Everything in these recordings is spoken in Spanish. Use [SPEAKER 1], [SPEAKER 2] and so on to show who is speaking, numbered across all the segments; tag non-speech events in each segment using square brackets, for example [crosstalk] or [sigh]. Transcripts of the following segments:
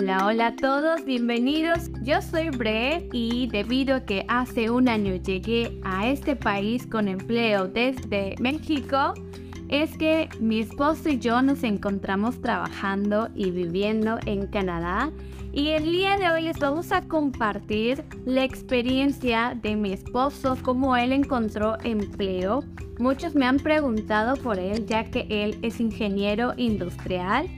[SPEAKER 1] Hola, hola a todos, bienvenidos. Yo soy Bre y debido a que hace un año llegué a este país con empleo desde México, es que mi esposo y yo nos encontramos trabajando y viviendo en Canadá y el día de hoy les vamos a compartir la experiencia de mi esposo, cómo él encontró empleo. Muchos me han preguntado por él ya que él es ingeniero industrial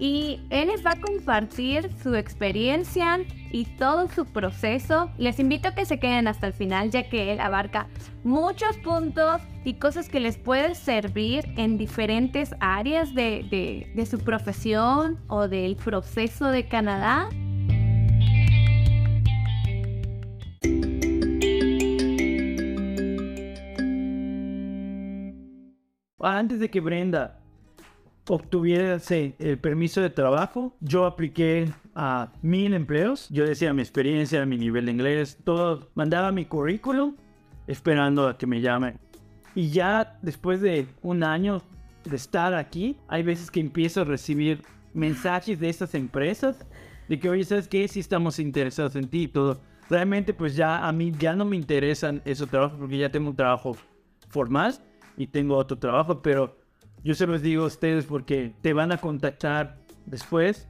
[SPEAKER 1] y él les va a compartir su experiencia y todo su proceso. Les invito a que se queden hasta el final ya que él abarca muchos puntos y cosas que les pueden servir en diferentes áreas de, de su profesión o del proceso de Canadá.
[SPEAKER 2] Antes de que Brenda obtuviera el permiso de trabajo, yo apliqué a mil empleos. Yo decía mi experiencia, mi nivel de inglés, todo. Mandaba mi currículum esperando a que me llamen. Y ya después de un año de estar aquí, hay veces que empiezo a recibir mensajes de estas empresas de que, oye, ¿sabes qué? Si estamos interesados en ti y todo. Realmente, pues ya a mí ya no me interesan esos trabajos porque ya tengo un trabajo formal y tengo otro trabajo, pero yo se los digo a ustedes porque te van a contactar después.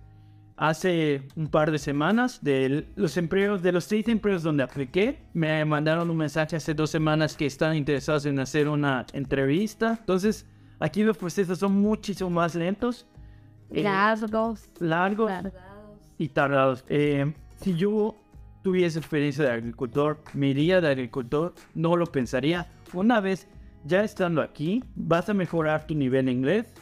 [SPEAKER 2] Hace un par de semanas de los empleos, de los seis empleos donde apliqué, me mandaron un mensaje hace dos semanas que están interesados en hacer una entrevista. Entonces, aquí los procesos son muchísimo más lentos.
[SPEAKER 1] Eh, largos.
[SPEAKER 2] Largos. Y tardados. Eh, si yo tuviese experiencia de agricultor, me iría de agricultor, no lo pensaría. Una vez ya estando aquí, vas a mejorar tu nivel en inglés,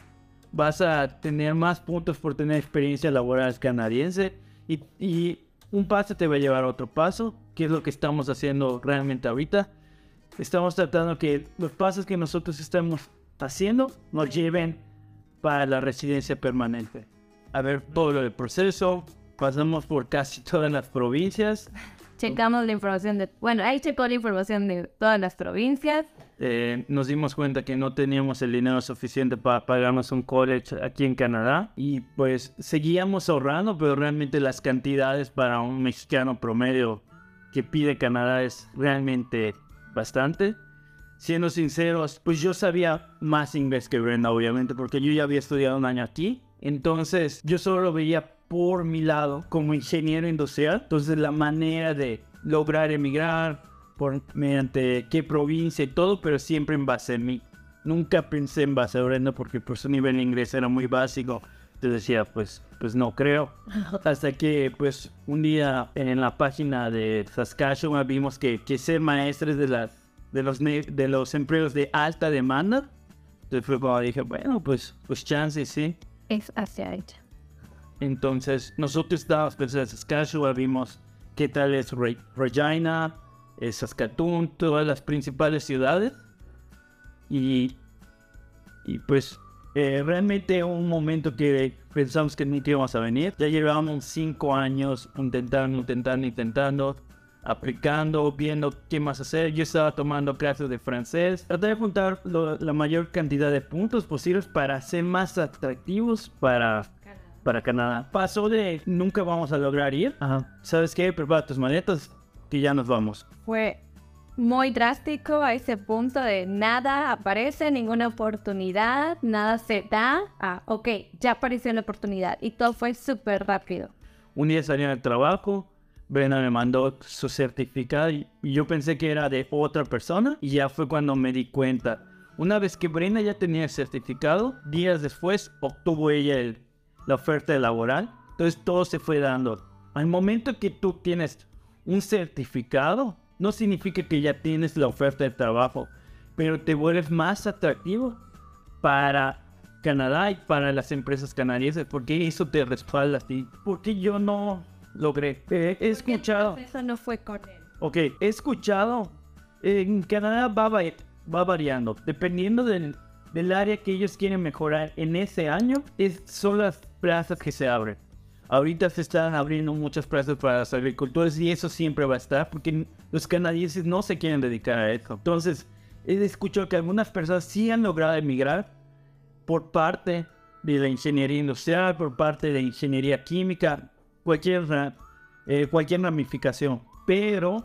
[SPEAKER 2] vas a tener más puntos por tener experiencia laboral canadiense y, y un paso te va a llevar a otro paso, que es lo que estamos haciendo realmente ahorita. Estamos tratando que los pasos que nosotros estamos haciendo nos lleven para la residencia permanente. A ver todo el proceso, pasamos por casi todas las provincias.
[SPEAKER 1] Checamos la información de, bueno, ahí checó la información de todas las provincias.
[SPEAKER 2] Eh, nos dimos cuenta que no teníamos el dinero suficiente para pagarnos un college aquí en Canadá y pues seguíamos ahorrando, pero realmente las cantidades para un mexicano promedio que pide Canadá es realmente bastante. Siendo sinceros, pues yo sabía más inglés que Brenda, obviamente, porque yo ya había estudiado un año aquí. Entonces yo solo lo veía por mi lado como ingeniero industrial. Entonces la manera de lograr emigrar, por mediante qué provincia y todo, pero siempre en base a mí. Nunca pensé en base a Brenda porque por su nivel de inglés era muy básico. Entonces decía, pues, pues no creo. [laughs] Hasta que, pues, un día en la página de Saskatchewan vimos que, que ser maestros de, las, de, los, de los empleos de alta demanda. Entonces fue cuando dije, bueno, pues, pues chance, sí.
[SPEAKER 1] Es hacia ella.
[SPEAKER 2] Entonces, nosotros estábamos pensando en Saskatchewan, vimos qué tal es Regina, eh, Saskatoon, todas las principales ciudades. Y, y pues eh, realmente un momento que pensamos que nunca íbamos a venir. Ya llevábamos cinco años intentando, intentando, intentando, aplicando, viendo qué más hacer. Yo estaba tomando clases de francés. Traté de juntar la mayor cantidad de puntos posibles para ser más atractivos para para Canadá. Pasó de nunca vamos a lograr ir. ¿Sabes qué? Prepara tus maletas que ya nos vamos.
[SPEAKER 1] Fue muy drástico a ese punto de nada aparece, ninguna oportunidad, nada se da. Ah, ok, ya apareció la oportunidad y todo fue súper rápido.
[SPEAKER 2] Un día salí del trabajo, Brenda me mandó su certificado y yo pensé que era de otra persona y ya fue cuando me di cuenta. Una vez que Brenda ya tenía el certificado, días después obtuvo ella la oferta laboral. Entonces todo se fue dando. Al momento que tú tienes un certificado no significa que ya tienes la oferta de trabajo, pero te vuelves más atractivo para Canadá y para las empresas canadienses, porque eso te respalda a ti. Porque yo no logré. he escuchado.
[SPEAKER 1] Eso no fue con
[SPEAKER 2] Ok, he escuchado. En Canadá va, va variando, dependiendo del, del área que ellos quieren mejorar en ese año, es, son las plazas que se abren. Ahorita se están abriendo muchas plazas para los agricultores y eso siempre va a estar porque los canadienses no se quieren dedicar a eso. Entonces, he escuchado que algunas personas sí han logrado emigrar por parte de la ingeniería industrial, por parte de la ingeniería química, cualquier, eh, cualquier ramificación. Pero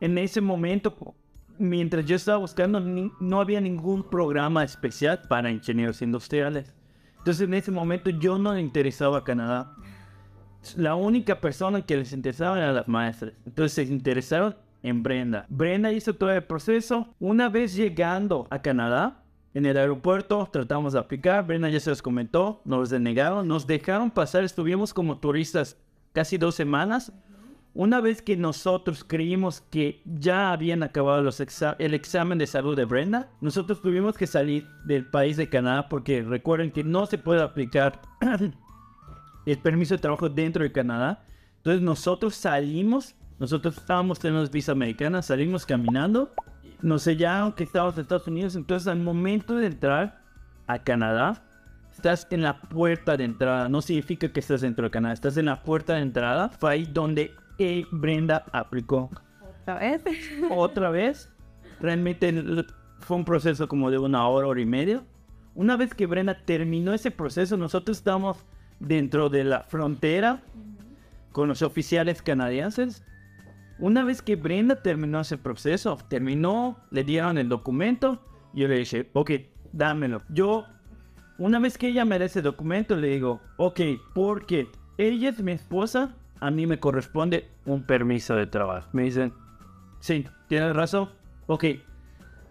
[SPEAKER 2] en ese momento, mientras yo estaba buscando, ni- no había ningún programa especial para ingenieros industriales. Entonces en ese momento yo no interesaba a Canadá. La única persona que les interesaba eran las maestras. Entonces se interesaron en Brenda. Brenda hizo todo el proceso. Una vez llegando a Canadá, en el aeropuerto tratamos de aplicar. Brenda ya se los comentó, nos denegaron, nos dejaron pasar. Estuvimos como turistas casi dos semanas. Una vez que nosotros creímos que ya habían acabado el examen de salud de Brenda, nosotros tuvimos que salir del país de Canadá porque recuerden que no se puede aplicar [clears throat] el permiso de trabajo dentro de Canadá. Entonces nosotros salimos, nosotros estábamos teniendo visa americana, salimos caminando, nos sellaron que estábamos en Estados Unidos. Entonces al momento de entrar a Canadá, estás en la puerta de entrada. No significa que estás dentro de Canadá, estás en la puerta de entrada. Fue ahí donde eh, Brenda aplicó
[SPEAKER 1] ¿Otra vez? [laughs]
[SPEAKER 2] otra vez. Realmente fue un proceso como de una hora, hora y media. Una vez que Brenda terminó ese proceso, nosotros estábamos dentro de la frontera con los oficiales canadienses. Una vez que Brenda terminó ese proceso, terminó, le dieron el documento, yo le dije, ok, dámelo. Yo, una vez que ella me da ese documento, le digo, ok, porque ella es mi esposa, a mí me corresponde un permiso de trabajo. Me dicen, sí, tienes razón, ok,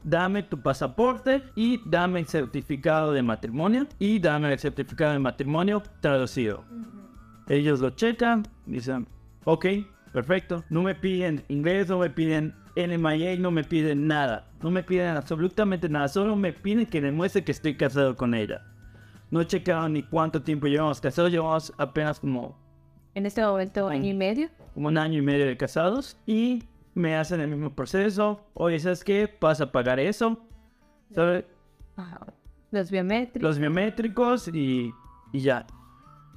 [SPEAKER 2] dame tu pasaporte y dame el certificado de matrimonio y dame el certificado de matrimonio traducido. Ellos lo checan, dicen, ok, perfecto. No me piden inglés, no me piden NMIA, no me piden nada. No me piden absolutamente nada. Solo me piden que demuestre que estoy casado con ella. No he checado ni cuánto tiempo llevamos casados. Llevamos apenas como,
[SPEAKER 1] En este momento, año y medio.
[SPEAKER 2] como un año y medio de casados. Y me hacen el mismo proceso. Oye, ¿sabes qué? Vas a pagar eso. ¿Sabes?
[SPEAKER 1] Ajá. Los biométricos.
[SPEAKER 2] los biométricos y, y ya.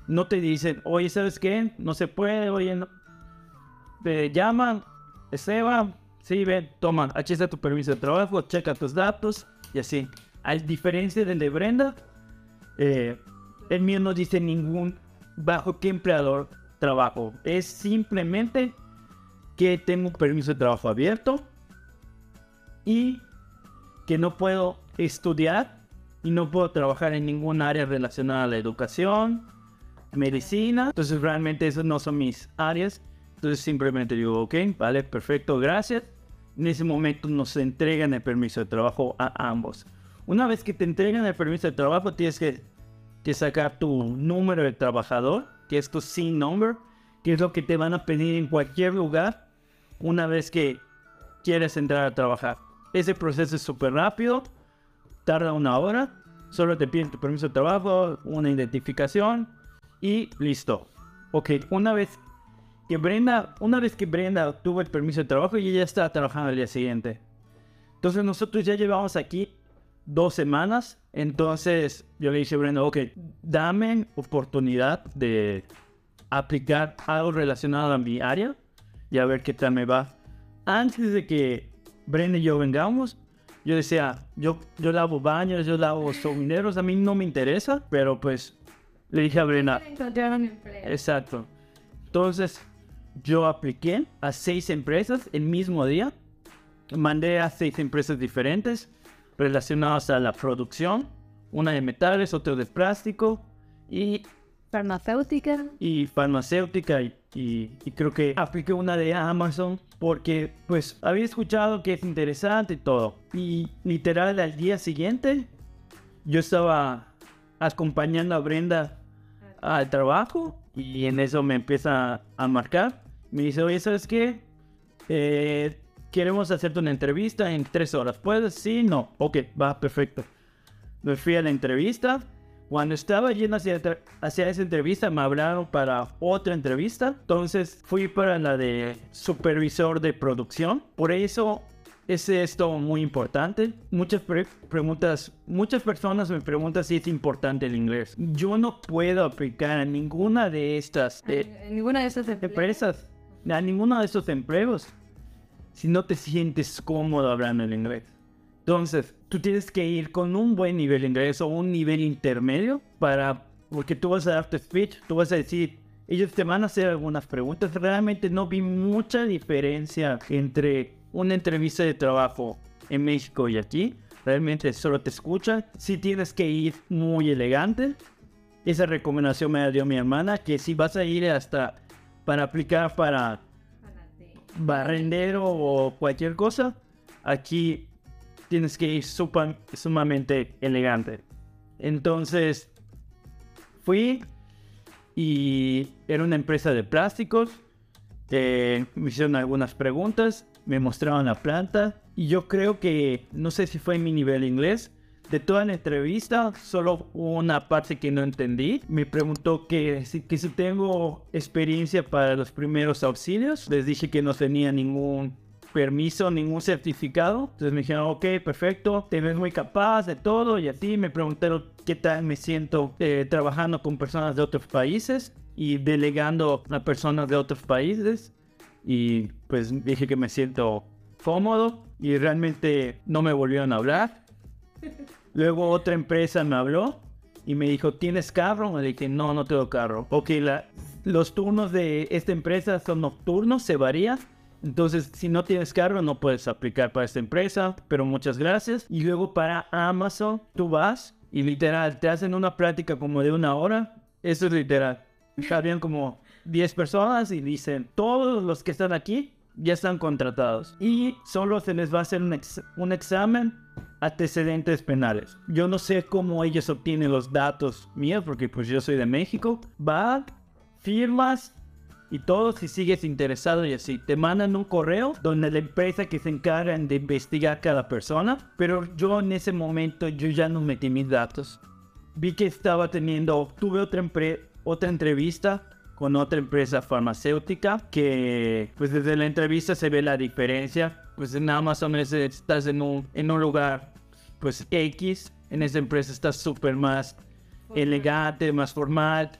[SPEAKER 2] No te dicen, oye, ¿sabes qué? No se puede, oye, no. Te llaman, Esteban, sí, ven, toma, aquí está tu permiso de trabajo, checa tus datos y así. A diferencia del de Brenda, eh, el mío no dice ningún bajo qué empleador trabajo. Es simplemente que tengo permiso de trabajo abierto y que no puedo estudiar y no puedo trabajar en ningún área relacionada a la educación, medicina. Entonces realmente esas no son mis áreas. Entonces simplemente digo, ok, vale, perfecto, gracias. En ese momento nos entregan el permiso de trabajo a ambos. Una vez que te entregan el permiso de trabajo, tienes que, que sacar tu número de trabajador, que es tu SIN number, que es lo que te van a pedir en cualquier lugar una vez que quieres entrar a trabajar. Ese proceso es súper rápido, tarda una hora, solo te piden tu permiso de trabajo, una identificación y listo. Ok, una vez que Brenda, una vez que Brenda obtuvo el permiso de trabajo, ella ya está trabajando al día siguiente. Entonces nosotros ya llevamos aquí dos semanas. Entonces yo le dije a Brenda, ok, dame oportunidad de aplicar algo relacionado a mi área y a ver qué tal me va. Antes de que Brenda y yo vengamos, yo decía, yo, yo lavo baños, yo lavo somineros, a mí no me interesa, pero pues le dije a Brenda, exacto. Entonces yo apliqué a seis empresas el mismo día, mandé a seis empresas diferentes relacionadas a la producción, una de metales, otra de plástico y
[SPEAKER 1] Farmacéutica.
[SPEAKER 2] y farmacéutica y, y- y creo que apliqué una de Amazon porque pues había escuchado que es interesante y todo. Y literal al día siguiente yo estaba acompañando a Brenda al trabajo y en eso me empieza a marcar. Me dice, oye, ¿sabes qué? Eh, queremos hacerte una entrevista en tres horas. ¿Puedes? Sí, no. Ok, va, perfecto. Me fui a la entrevista. Cuando estaba yendo hacia, hacia esa entrevista, me hablaron para otra entrevista. Entonces fui para la de supervisor de producción. Por eso es esto muy importante. Muchas pre- preguntas, muchas personas me preguntan si es importante el inglés. Yo no puedo aplicar a ninguna de estas eh,
[SPEAKER 1] ninguna de esas empresas.
[SPEAKER 2] empresas, a ninguno de estos empleos, si no te sientes cómodo hablando el inglés. Entonces, tú tienes que ir con un buen nivel de inglés o un nivel intermedio para, porque tú vas a dar tu speech, tú vas a decir ellos te van a hacer algunas preguntas. Realmente no vi mucha diferencia entre una entrevista de trabajo en México y aquí. Realmente solo te escuchan. Si tienes que ir muy elegante. Esa recomendación me la dio mi hermana, que si vas a ir hasta para aplicar para barrendero o cualquier cosa, aquí tienes que ir sumamente elegante. Entonces, fui y era una empresa de plásticos. eh, me hicieron algunas preguntas, me mostraron la planta y yo creo que, no sé si fue mi nivel inglés, de toda la entrevista, solo una parte que no entendí. Me preguntó que si tengo experiencia para los primeros auxilios. Les dije que no tenía ningún permiso, ningún certificado. Entonces me dijeron, ok, perfecto, te ves muy capaz de todo. Y así me preguntaron qué tal me siento eh, trabajando con personas de otros países y delegando a personas de otros países. Y pues dije que me siento cómodo y realmente no me volvieron a hablar. [laughs] Luego otra empresa me habló y me dijo, ¿tienes carro? Le dije, no, no tengo carro. Ok, la- los turnos de esta empresa son nocturnos, se varía. Entonces, si no tienes carro, no puedes aplicar para esta empresa, pero muchas gracias. Y luego para Amazon, tú vas y literal, te hacen una plática como de una hora. Eso es literal. Habían como 10 personas y dicen, todos los que están aquí ya están contratados. Y solo se les va a hacer un, ex- un examen antecedentes penales. Yo no sé cómo ellos obtienen los datos míos, porque pues yo soy de México. Va, firmas y todo si sigues interesado y así. Te mandan un correo donde la empresa que se encarga de investigar cada persona. Pero yo en ese momento yo ya no metí mis datos. Vi que estaba teniendo, tuve otra, otra entrevista con otra empresa farmacéutica que pues desde la entrevista se ve la diferencia. Pues en Amazon es- estás en un, en un lugar pues X, en esa empresa estás súper más elegante, más formal,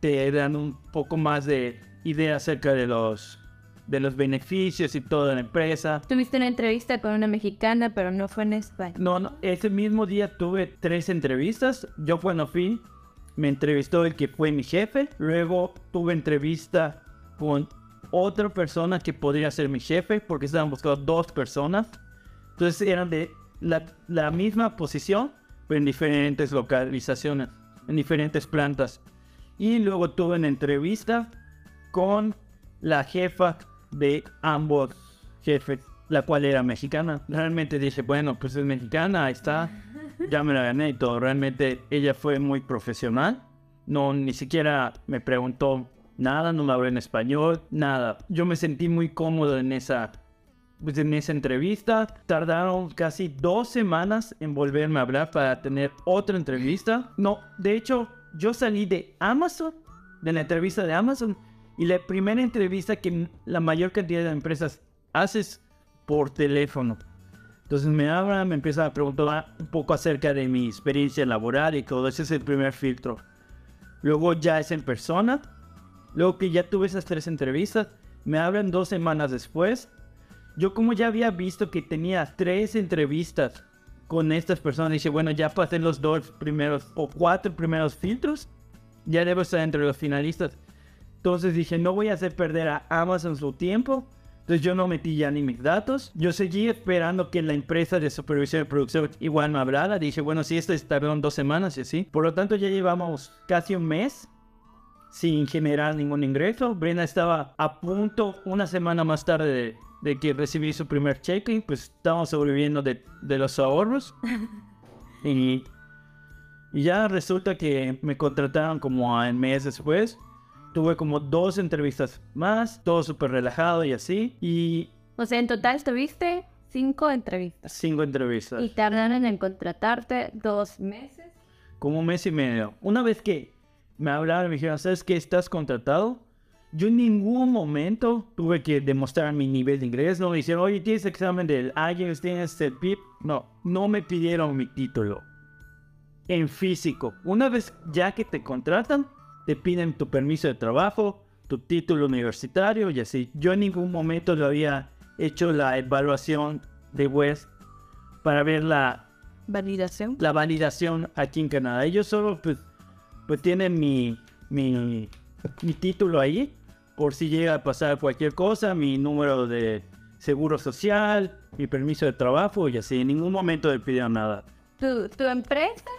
[SPEAKER 2] te dan un poco más de idea acerca de los, de los beneficios y toda la empresa.
[SPEAKER 1] Tuviste una entrevista con una mexicana, pero no fue en España.
[SPEAKER 2] No, no, ese mismo día tuve tres entrevistas. Yo cuando fui, me entrevistó el que fue mi jefe. Luego tuve entrevista con otra persona que podría ser mi jefe, porque estaban buscando dos personas. Entonces eran de la, la misma posición, pero en diferentes localizaciones, en diferentes plantas. Y luego tuve una entrevista con la jefa de ambos jefes, la cual era mexicana. Realmente dije, bueno, pues es mexicana, ahí está, ya me la gané y todo. Realmente ella fue muy profesional. No, ni siquiera me preguntó nada, no me habló en español, nada. Yo me sentí muy cómodo en esa, pues en esa entrevista. Tardaron casi dos semanas en volverme a hablar para tener otra entrevista. No, de hecho, yo salí de Amazon, de la entrevista de Amazon, y la primera entrevista que la mayor cantidad de empresas haces por teléfono. Entonces me hablan, me empiezan a preguntar un poco acerca de mi experiencia laboral y todo. Ese es el primer filtro. Luego ya es en persona. Luego que ya tuve esas tres entrevistas, me hablan dos semanas después. Yo como ya había visto que tenía tres entrevistas con estas personas, dije, bueno, ya pasé los dos primeros o cuatro primeros filtros. Ya debo estar entre los finalistas. Entonces dije, no voy a hacer perder a Amazon su tiempo. Entonces yo no metí ya ni mis datos. Yo seguí esperando que la empresa de supervisión de producción igual me hablara. Dije, bueno, si esto tardaron dos semanas y así. Por lo tanto, ya llevamos casi un mes sin generar ningún ingreso. Brenda estaba a punto una semana más tarde de, de que recibí su primer cheque. Pues estábamos sobreviviendo de, de los ahorros. [laughs] y, y ya resulta que me contrataron como al mes después. Tuve como dos entrevistas más, todo súper relajado y así. Y
[SPEAKER 1] O sea, en total tuviste cinco entrevistas.
[SPEAKER 2] cinco entrevistas.
[SPEAKER 1] Y tardaron en contratarte dos meses.
[SPEAKER 2] como un mes y medio. Una vez que me hablaron, me dijeron, ¿sabes qué? ¿Estás contratado? Yo en ningún momento tuve que demostrar mi nivel de inglés. No me dijeron, oye, ¿tienes examen del IELTS? ¿Tienes el PIP? No, no me pidieron mi título. En físico. Una vez ya que te contratan, te piden tu permiso de trabajo, tu título universitario y así. Yo en ningún momento lo había hecho la evaluación de West para ver la,
[SPEAKER 1] Validación.
[SPEAKER 2] la validación aquí en Canadá. Ellos solo pues, pues tienen mi, mi mi título ahí, por si llega a pasar cualquier cosa, mi número de seguro social, mi permiso de trabajo y así. En ningún me pidieron nada.
[SPEAKER 1] ¿Tu, tu empresa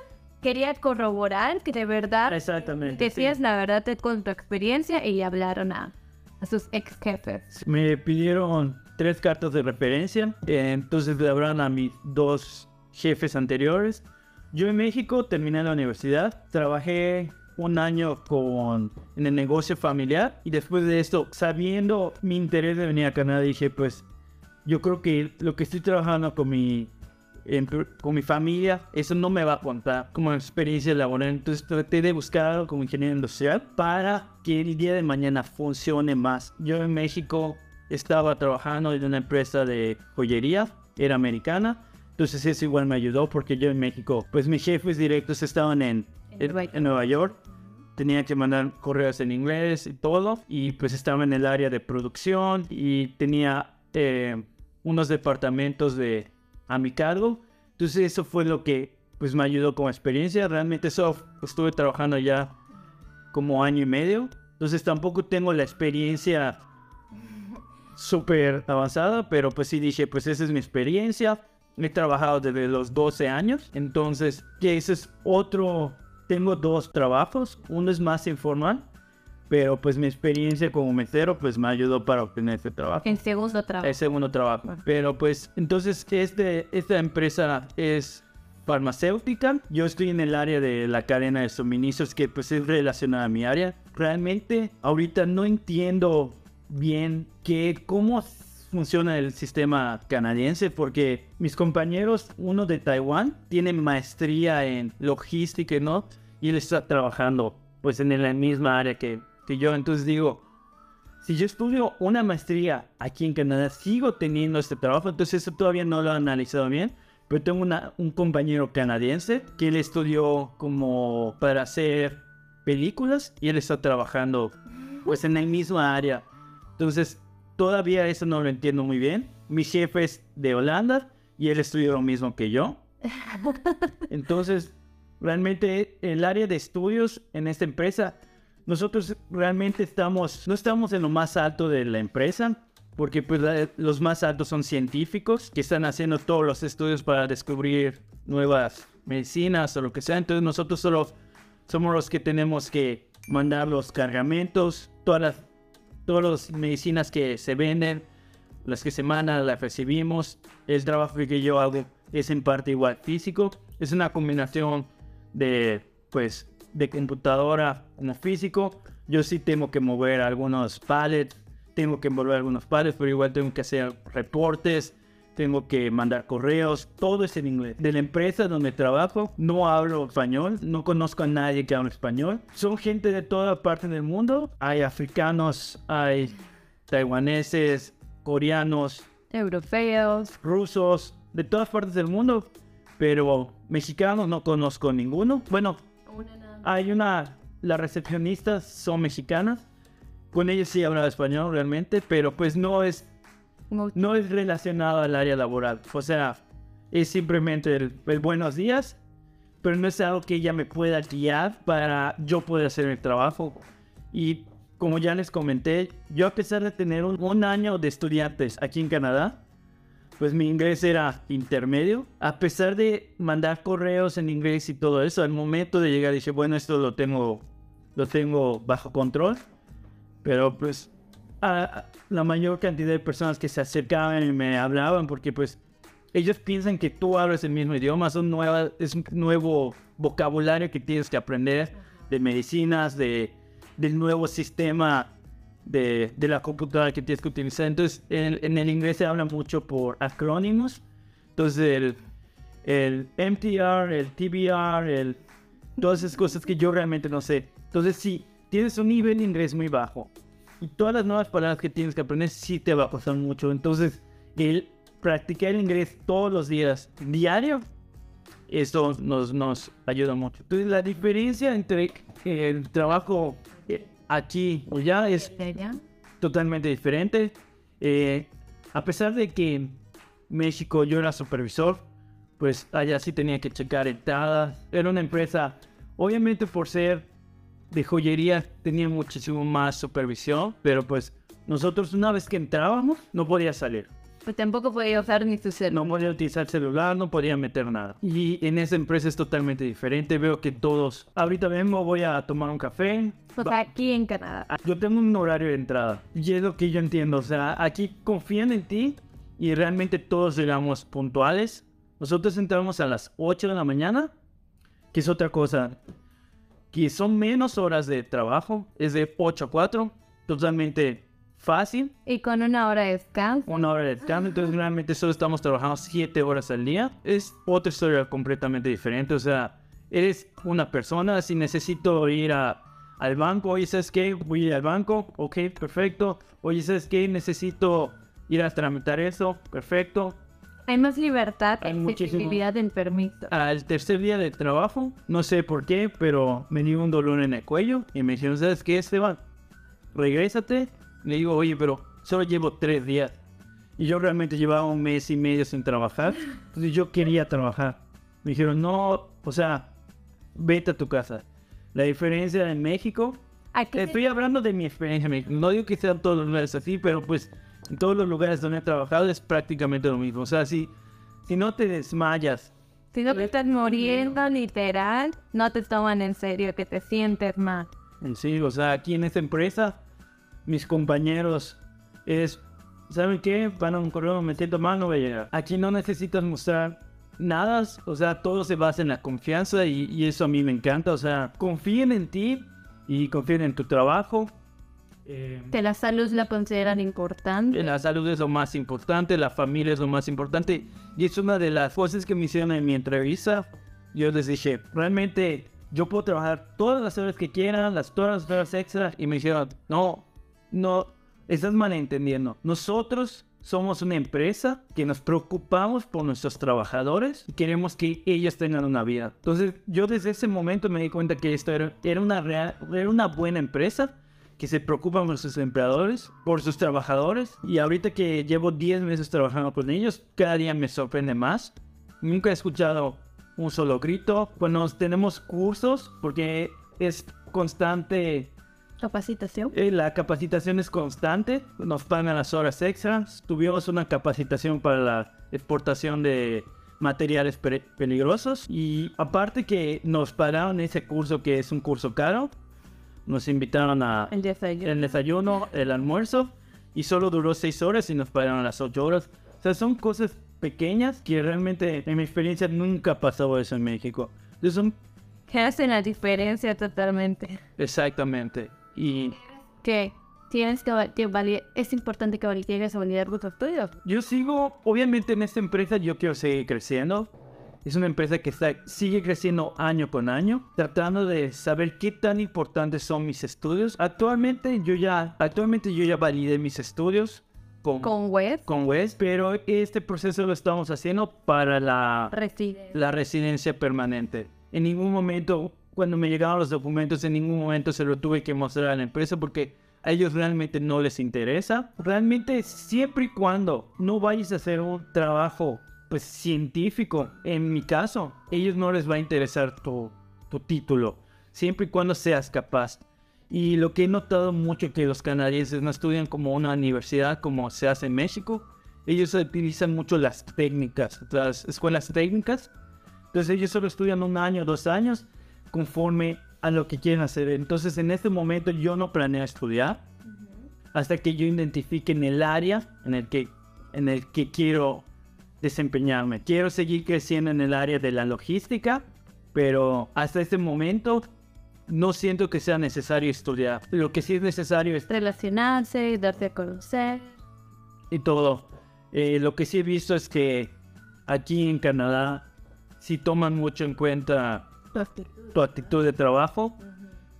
[SPEAKER 1] quería corroborar que de verdad
[SPEAKER 2] Exactamente,
[SPEAKER 1] decías la verdad con tu experiencia y hablaron a, a sus ex jefes.
[SPEAKER 2] Me pidieron tres cartas de referencia, eh, entonces le hablaron a mis dos jefes anteriores. Yo en México terminé la universidad, trabajé un año con, en el negocio familiar y después de esto, sabiendo mi interés de venir a Canadá, dije pues yo creo que lo que estoy trabajando con mi, con mi familia, eso no me va a contar como experiencia laboral. Entonces traté de buscar algo como ingeniero industrial para que el día de mañana funcione más. Yo en México estaba trabajando en una empresa de joyería, era americana. Entonces eso igual me ayudó porque yo en México, pues mis jefes directos estaban en,
[SPEAKER 1] En
[SPEAKER 2] en,
[SPEAKER 1] Nueva York.
[SPEAKER 2] en Nueva York. Tenía que mandar correos en inglés y todo. Y pues estaba en el área de producción y tenía eh, unos departamentos de, a mi cargo. Entonces eso fue lo que pues me ayudó como experiencia. Realmente eso estuve trabajando ya como año y medio. Entonces tampoco tengo la experiencia súper avanzada, pero pues sí dije, pues esa es mi experiencia. He trabajado desde los 12 años, entonces que ese es otro, tengo dos trabajos, uno es más informal, pero pues mi experiencia como mesero pues me ayudó para obtener este trabajo.
[SPEAKER 1] En segundo trabajo.
[SPEAKER 2] El segundo trabajo. Pero pues, entonces, este, esta empresa es farmacéutica. Yo estoy en el área de la cadena de suministros que pues es relacionada a mi área. Realmente, ahorita no entiendo bien qué, cómo funciona el sistema canadiense porque mis compañeros, uno de Taiwán, tiene maestría en logística, ¿no? Y él está trabajando pues en la misma área que, que yo. Entonces digo, si yo estudio una maestría aquí en Canadá, sigo teniendo este trabajo, entonces eso todavía no lo he analizado bien. Pero tengo una- un compañero canadiense que él estudió como para hacer películas y él está trabajando pues en la misma área. Entonces todavía eso no lo entiendo muy bien. Mi jefe es de Holanda y él estudió lo mismo que yo. [laughs] Entonces, realmente el área de estudios en esta empresa, nosotros realmente estamos, no estamos en lo más alto de la empresa, porque pues la- los más altos son científicos que están haciendo todos los estudios para descubrir nuevas medicinas o lo que sea. Entonces nosotros solo somos los que tenemos que mandar los cargamentos, todas las, todas las medicinas que se venden, las que se mandan las recibimos. El trabajo que yo hago es en parte igual físico. Es una combinación de, pues, de computadora como físico. Yo sí tengo que mover algunos pallets, tengo que envolver algunos pallets, pero igual tengo que hacer reportes, tengo que mandar correos, todo es en inglés. De la empresa donde trabajo, no hablo español, no conozco a nadie que hable español. Son gente de toda parte del mundo. Hay africanos, hay taiwaneses, coreanos,
[SPEAKER 1] Europeos.
[SPEAKER 2] rusos, de todas partes del mundo, pero mexicanos no conozco ninguno. Bueno, hay una, las recepcionistas son mexicanas, con ellas sí hablaba español realmente, pero pues no es, no es relacionado al área laboral. O sea, es simplemente el, el buenos días, pero no es algo que ella me pueda guiar para yo poder hacer el trabajo. Y como ya les comenté, yo a pesar de tener un, un año de estudiantes aquí en Canadá, pues mi inglés era intermedio. A pesar de mandar correos en inglés y todo eso, al momento de llegar dije, bueno, esto lo tengo, lo tengo bajo control. Pero pues a- la mayor cantidad de personas que se acercaban y me hablaban, porque pues ellos piensan que tú hablas el mismo idioma, son nuevas, es un nuevo vocabulario que tienes que aprender de medicinas, de, del nuevo sistema de, de la computadora que tienes que utilizar. Entonces, en, en el inglés se habla mucho por acrónimos. Entonces, el, el MTR, el TBR, el, todas esas cosas que yo realmente no sé. Entonces, si tienes un nivel de inglés muy bajo y todas las nuevas palabras que tienes que aprender, sí te va a costar mucho. Entonces, el practicar inglés todos los días, diario, eso nos, nos ayuda mucho. Entonces, la diferencia entre el trabajo aquí o allá es totalmente diferente. Eh, a pesar de que México yo era supervisor, pues allá sí tenía que checar entradas. Era una empresa, obviamente por ser de joyería tenía muchísimo más supervisión, pero pues nosotros una vez que entrábamos no podía salir.
[SPEAKER 1] Pues tampoco podía usar ni su celular.
[SPEAKER 2] No podía utilizar celular, no podía meter nada. Y en esa empresa es totalmente diferente. Veo que todos, ahorita mismo voy a tomar un café.
[SPEAKER 1] O sea, aquí en Canadá.
[SPEAKER 2] Ah, Yo tengo un horario de entrada. Y es lo que yo entiendo. O sea, aquí confían en ti y realmente todos llegamos puntuales. Nosotros entramos a las 8 de la mañana, que es otra cosa. Que son menos horas de trabajo. Es de 8 a 4. Totalmente fácil.
[SPEAKER 1] Y con una hora de descanso.
[SPEAKER 2] Una hora de descanso. Entonces realmente solo estamos trabajando 7 horas al día. Es otra historia completamente diferente. O sea, eres una persona. Si necesito ir a, al banco, oye, ¿sabes qué? Voy a ir al banco. Ok, perfecto. Oye, ¿sabes qué? Necesito ir a tramitar eso. Perfecto.
[SPEAKER 1] Hay más libertad,
[SPEAKER 2] Hay
[SPEAKER 1] flexibilidad en permiso.
[SPEAKER 2] Al tercer día de trabajo, no sé por qué, pero me dio un dolor en el cuello y me dijeron, ¿sabes qué, Esteban? Regrésate. Le digo, oye, pero solo llevo tres días. Y yo realmente llevaba un mes y medio sin trabajar. Entonces yo quería trabajar. Me dijeron, no, o sea, vete a tu casa. La diferencia en México,
[SPEAKER 1] Aquí
[SPEAKER 2] estoy hablando de mi experiencia. No digo que sean todos los lugares así, pero pues en todos los lugares donde he trabajado es prácticamente lo mismo. O sea, si, si no te desmayas
[SPEAKER 1] si no te estás muriendo literal, no te toman en serio, que te sientes mal.
[SPEAKER 2] Sí, o sea, aquí en esta empresa, mis compañeros es, ¿saben qué? Van a un correo, me siento mal, no voy a llegar. Aquí no necesitas mostrar nada, o sea, todo se basa en la confianza y, y eso a mí me encanta, o sea, confíen en ti y confíen en tu trabajo. Eh,
[SPEAKER 1] Que la salud la consideran importante.
[SPEAKER 2] la salud es lo más importante, la familia es lo más importante. Y es una de las cosas que me hicieron en mi entrevista. Yo les dije, realmente yo puedo trabajar todas las horas que quieran, las, todas las horas extras. Y me dijeron, no, no, estás malentendiendo. Nosotros somos una empresa que nos preocupamos por nuestros trabajadores y queremos que ellos tengan una vida. Entonces yo desde ese momento me di cuenta que esto era, era, una, real- era una buena empresa que se preocupan por sus empleadores, por sus trabajadores. Y ahorita que llevo 10 meses trabajando con ellos, cada día me sorprende más. Nunca he escuchado un solo grito. Cuando tenemos cursos, porque es constante,
[SPEAKER 1] Capacitación.
[SPEAKER 2] eh, la capacitación es constante, nos pagan las horas extras. Tuvimos una capacitación para la exportación de materiales pe- peligrosos y aparte que nos pagaron ese curso que es un curso caro, nos invitaron a
[SPEAKER 1] El desayuno.
[SPEAKER 2] el desayuno, el almuerzo y solo duró seis horas y nos pagaron las ocho horas. O sea, son cosas pequeñas que realmente en mi experiencia nunca ha pasado eso en México. Entonces son
[SPEAKER 1] Que hacen la diferencia totalmente.
[SPEAKER 2] exactamente. Y
[SPEAKER 1] tienes que, que vali- es importante que val- llegues a validar tus estudios.
[SPEAKER 2] yo sigo, obviamente en esta empresa yo quiero seguir creciendo. Es una empresa que está, sigue creciendo año con año, tratando de saber qué tan importantes son mis estudios. Actualmente yo ya, actualmente yo ya validé mis estudios con,
[SPEAKER 1] Con web,
[SPEAKER 2] con Wes, pero este proceso lo estamos haciendo para la,
[SPEAKER 1] reside.
[SPEAKER 2] la residencia permanente. En ningún momento, cuando me llegaron los documentos, en ningún momento se lo tuve que mostrar a la empresa porque a ellos realmente no les interesa. Realmente, siempre y cuando no vayas a hacer un trabajo pues científico, en mi caso, ellos no les va a interesar tu, tu título, siempre y cuando seas capaz. Y lo que he notado mucho que los canadienses no estudian como una universidad como se hace en México. Ellos utilizan mucho las técnicas, las escuelas técnicas. Entonces ellos solo estudian un año, dos años, conforme a lo que quieren hacer. Entonces en este momento yo no planeo estudiar hasta que yo identifique en el área en el que, en el que quiero desempeñarme. Quiero seguir creciendo en el área de la logística, pero hasta este momento no siento que sea necesario estudiar. Lo que sí es necesario es
[SPEAKER 1] Relacionarse, darse a conocer.
[SPEAKER 2] y todo. Eh, lo que sí he visto es que aquí en Canadá sí toman mucho en cuenta tu actitud de trabajo,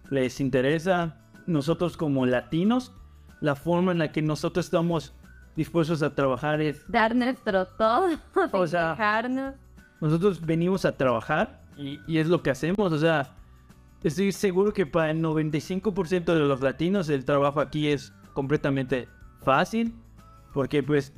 [SPEAKER 2] les interesa. Nosotros como latinos, la forma en la que nosotros estamos dispuestos a trabajar es,
[SPEAKER 1] Dar nuestro todo. [laughs]
[SPEAKER 2] O sea,
[SPEAKER 1] dejarnos.
[SPEAKER 2] nosotros venimos a trabajar y, y es lo que hacemos. O sea, estoy seguro que para el 95% de los latinos el trabajo aquí es completamente fácil, porque pues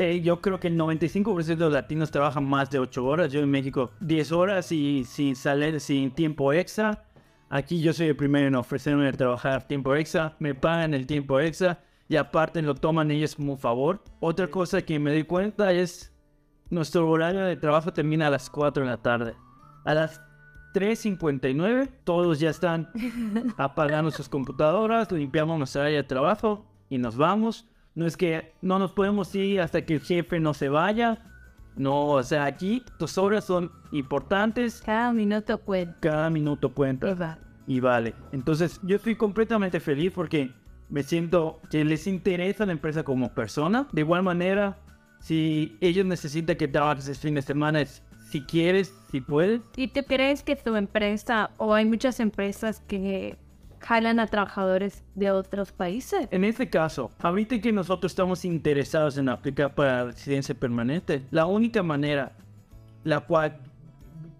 [SPEAKER 2] eh, yo creo que el 95% de los latinos trabajan más de 8 horas. Yo en México 10 horas y sin salir, sin tiempo extra. Aquí yo soy el primero en ofrecerme trabajar tiempo extra, me pagan el tiempo extra y aparte lo toman ellos como un favor. Otra cosa que me di cuenta es nuestro horario de trabajo termina a las 4 de la tarde. A las 3.59 todos ya están [laughs] apagando sus computadoras, limpiamos nuestra área de trabajo y nos vamos. No es que no nos podemos ir hasta que el jefe no se vaya. No, o sea, aquí tus horas son importantes.
[SPEAKER 1] Cada minuto cuenta.
[SPEAKER 2] Cada minuto cuenta. Y vale. Entonces, yo estoy completamente feliz porque me siento que les interesa la empresa como persona. De igual manera, si ellos necesitan que trabajes el fin de semana, si quieres, si puedes.
[SPEAKER 1] ¿Y te crees que tu empresa o hay muchas empresas que jalan a trabajadores de otros países.
[SPEAKER 2] En este caso, ahorita que nosotros estamos interesados en aplicar para residencia permanente, la única manera la cual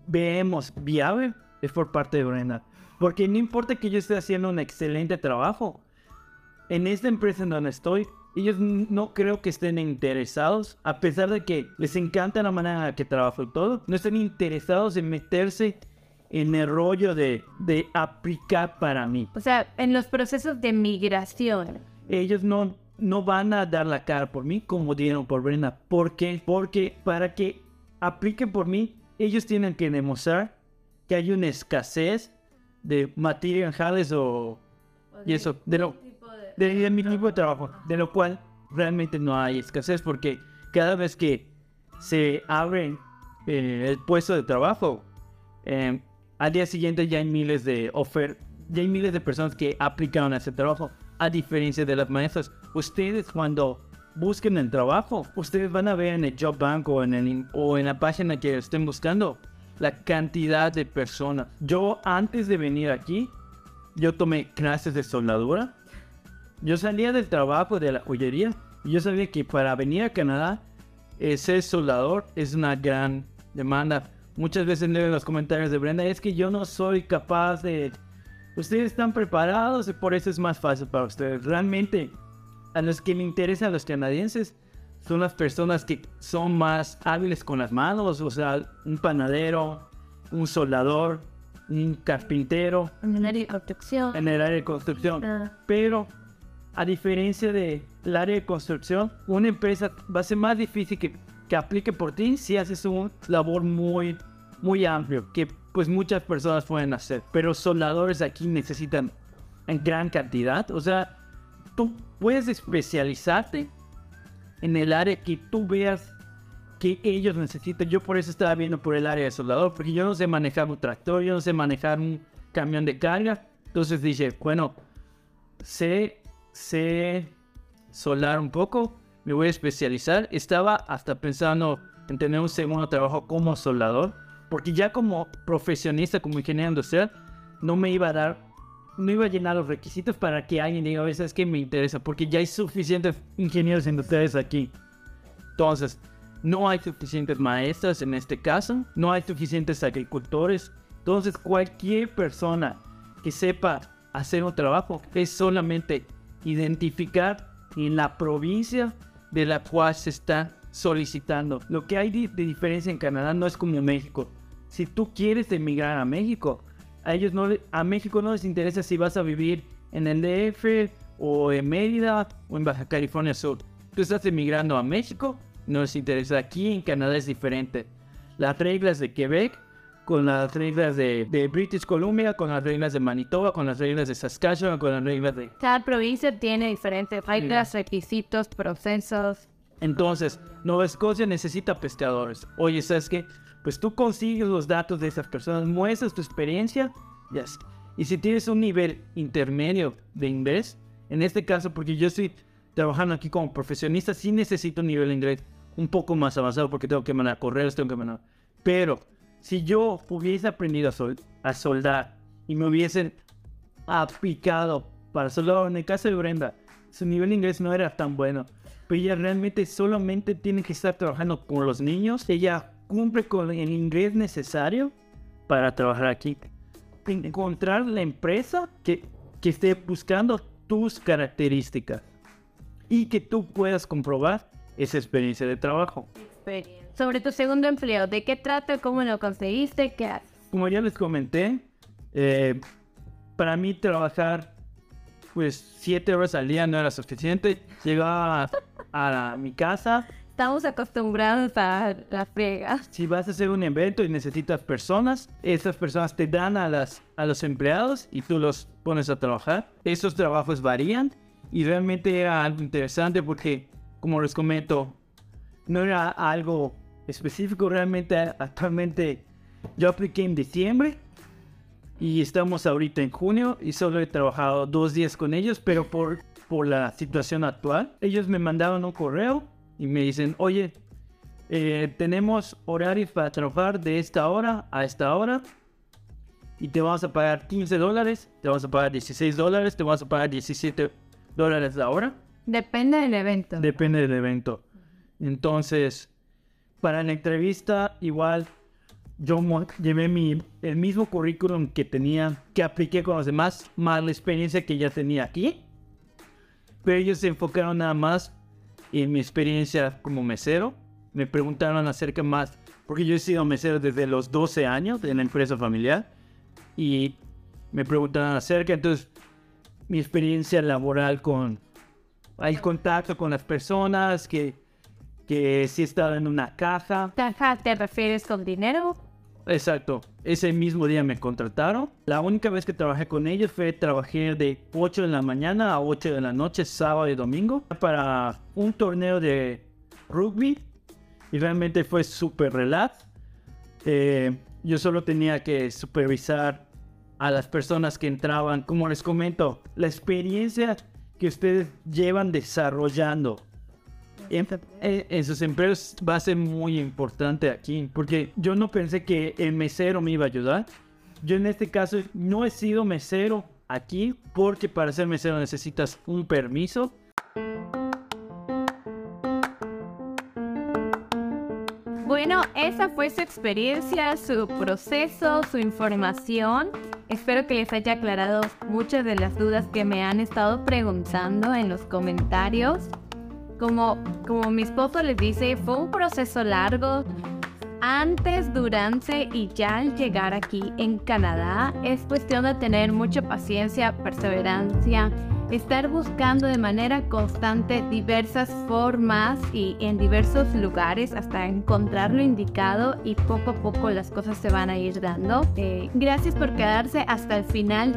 [SPEAKER 2] vemos viable es por parte de Brenda. Porque no importa que yo esté haciendo un excelente trabajo, en esta empresa en donde estoy, ellos no creo que estén interesados, a pesar de que les encanta la manera en la que trabajo y todo, no están interesados en meterse en el rollo de, de aplicar para mí.
[SPEAKER 1] O sea, en los procesos de migración.
[SPEAKER 2] Ellos no, no van a dar la cara por mí como dieron por Brenda. ¿Por qué? Porque para que apliquen por mí, ellos tienen que demostrar que hay una escasez de materiales o... y eso, de lo, de, mi tipo de trabajo, de lo cual realmente no hay escasez porque cada vez que se abre eh, el puesto de trabajo, eh, al día siguiente ya hay miles de ofertas, ya hay miles de personas que aplicaron a ese trabajo. A diferencia de las maestras, ustedes cuando busquen el trabajo, ustedes van a ver en el Job Bank o en, el, o en la página que estén buscando la cantidad de personas. Yo antes de venir aquí, yo tomé clases de soldadura. Yo salía del trabajo de la joyería y yo sabía que para venir a Canadá, ser soldador es una gran demanda muchas veces leo en los comentarios de Brenda, es que yo no soy capaz de... Ustedes están preparados y por eso es más fácil para ustedes. Realmente, a los que me interesan los canadienses son las personas que son más hábiles con las manos, o sea, un panadero, un soldador, un carpintero.
[SPEAKER 1] En el área de construcción.
[SPEAKER 2] En el área de construcción. Ah. Pero, a diferencia del área de construcción, una empresa va a ser más difícil que, que aplique por ti si haces un labor muy muy amplio que pues muchas personas pueden hacer. Pero soldadores aquí necesitan en gran cantidad. O sea, tú puedes especializarte en el área que tú veas que ellos necesitan. Yo por eso estaba viendo por el área de soldador, porque yo no sé manejar un tractor, yo no sé manejar un camión de carga. Entonces dije, bueno, sé, sé soldar un poco, me voy a especializar. Estaba hasta pensando en tener un segundo trabajo como soldador porque ya como profesionista, como ingeniero industrial, no me iba a dar, no iba a llenar los requisitos para que alguien diga, a es que me interesa, porque ya hay suficientes ingenieros industriales aquí. Entonces, no hay suficientes maestras en este caso, no hay suficientes agricultores. Entonces, cualquier persona que sepa hacer un trabajo es solamente identificar en la provincia de la cual se está solicitando. Lo que hay de, diferencia en Canadá no es como México si tú quieres emigrar a México, a ellos no, a México no les interesa si vas a vivir en el DF o en Mérida o en Baja California Sur. Tú estás emigrando a México, no les interesa. Aquí en Canadá es diferente. Las reglas de Quebec con las reglas de, British Columbia, con las reglas de Manitoba, con las reglas de Saskatchewan, con las reglas de...
[SPEAKER 1] Cada provincia tiene diferentes reglas, requisitos, procesos.
[SPEAKER 2] Entonces, Nueva Escocia necesita pescadores. Oye, ¿sabes qué? pues tú consigues los datos de esas personas, muestras tu experiencia, yes. Y si tienes un nivel intermedio de inglés, en este caso, porque yo estoy trabajando aquí como profesionista, sí necesito un nivel de inglés un poco más avanzado porque tengo que mandar correos, tengo que mandar... Pero si yo hubiese aprendido a, soldar y me hubiesen aplicado para soldar, en el caso de Brenda, su nivel de inglés no era tan bueno. Pero ella realmente solamente tiene que estar trabajando con los niños. Ella cumple con el inglés necesario para trabajar aquí. Encontrar la empresa que, que esté buscando tus características y que tú puedas comprobar esa experiencia de trabajo.
[SPEAKER 1] Sobre tu segundo empleo, ¿de qué trata? ¿Cómo lo conseguiste? ¿Qué haces?
[SPEAKER 2] Como ya les comenté, eh, para mí trabajar pues siete horas al día no era suficiente. Llegaba a, mi casa.
[SPEAKER 1] Estamos acostumbrados a la frega.
[SPEAKER 2] Si vas a hacer un evento y necesitas personas, esas personas te dan a, las, a los empleados y tú los pones a trabajar. Esos trabajos varían y realmente era algo interesante porque, como les comento, no era algo específico. Realmente actualmente yo apliqué en diciembre y estamos ahorita en junio y solo he trabajado dos días con ellos, pero por, por la situación actual, ellos me mandaron un correo y me dicen, oye, eh, tenemos horarios para trabajar de esta hora a esta hora y te vamos a pagar 15 dólares, te vamos a pagar 16 dólares, te vamos a pagar 17 dólares la hora.
[SPEAKER 1] Depende del evento.
[SPEAKER 2] Depende del evento. Entonces, para la entrevista, igual yo llevé mi, el mismo currículum que tenía, que apliqué con los demás, más la experiencia que ya tenía aquí. Pero ellos se enfocaron nada más en mi experiencia como mesero. Me preguntaron acerca más, porque yo he sido mesero desde los 12 años en la empresa familiar. Y me preguntaron acerca, entonces, mi experiencia laboral con el contacto con las personas, que, que si estaba en una caja.
[SPEAKER 1] ¿Caja te refieres con dinero?
[SPEAKER 2] Exacto. Ese mismo día me contrataron. La única vez que trabajé con ellos fue trabajé de 8 de la mañana a 8 de la noche, sábado y domingo, para un torneo de rugby. Y realmente fue súper relax. Eh, yo solo tenía que supervisar a las personas que entraban. Como les comento, la experiencia que ustedes llevan desarrollando en, sus empleos va a ser muy importante aquí, porque yo no pensé que el mesero me iba a ayudar. Yo en este caso no he sido mesero aquí porque para ser mesero necesitas un permiso.
[SPEAKER 1] Bueno, esa fue su experiencia, su proceso, su información. Espero que les haya aclarado muchas de las dudas que me han estado preguntando en los comentarios. Como, como mi esposo les dice, fue un proceso largo. Antes, durante y ya al llegar aquí en Canadá, es cuestión de tener mucha paciencia, perseverancia, estar buscando de manera constante diversas formas y en diversos lugares hasta encontrar lo indicado y poco a poco las cosas se van a ir dando. Eh, gracias por quedarse hasta el final.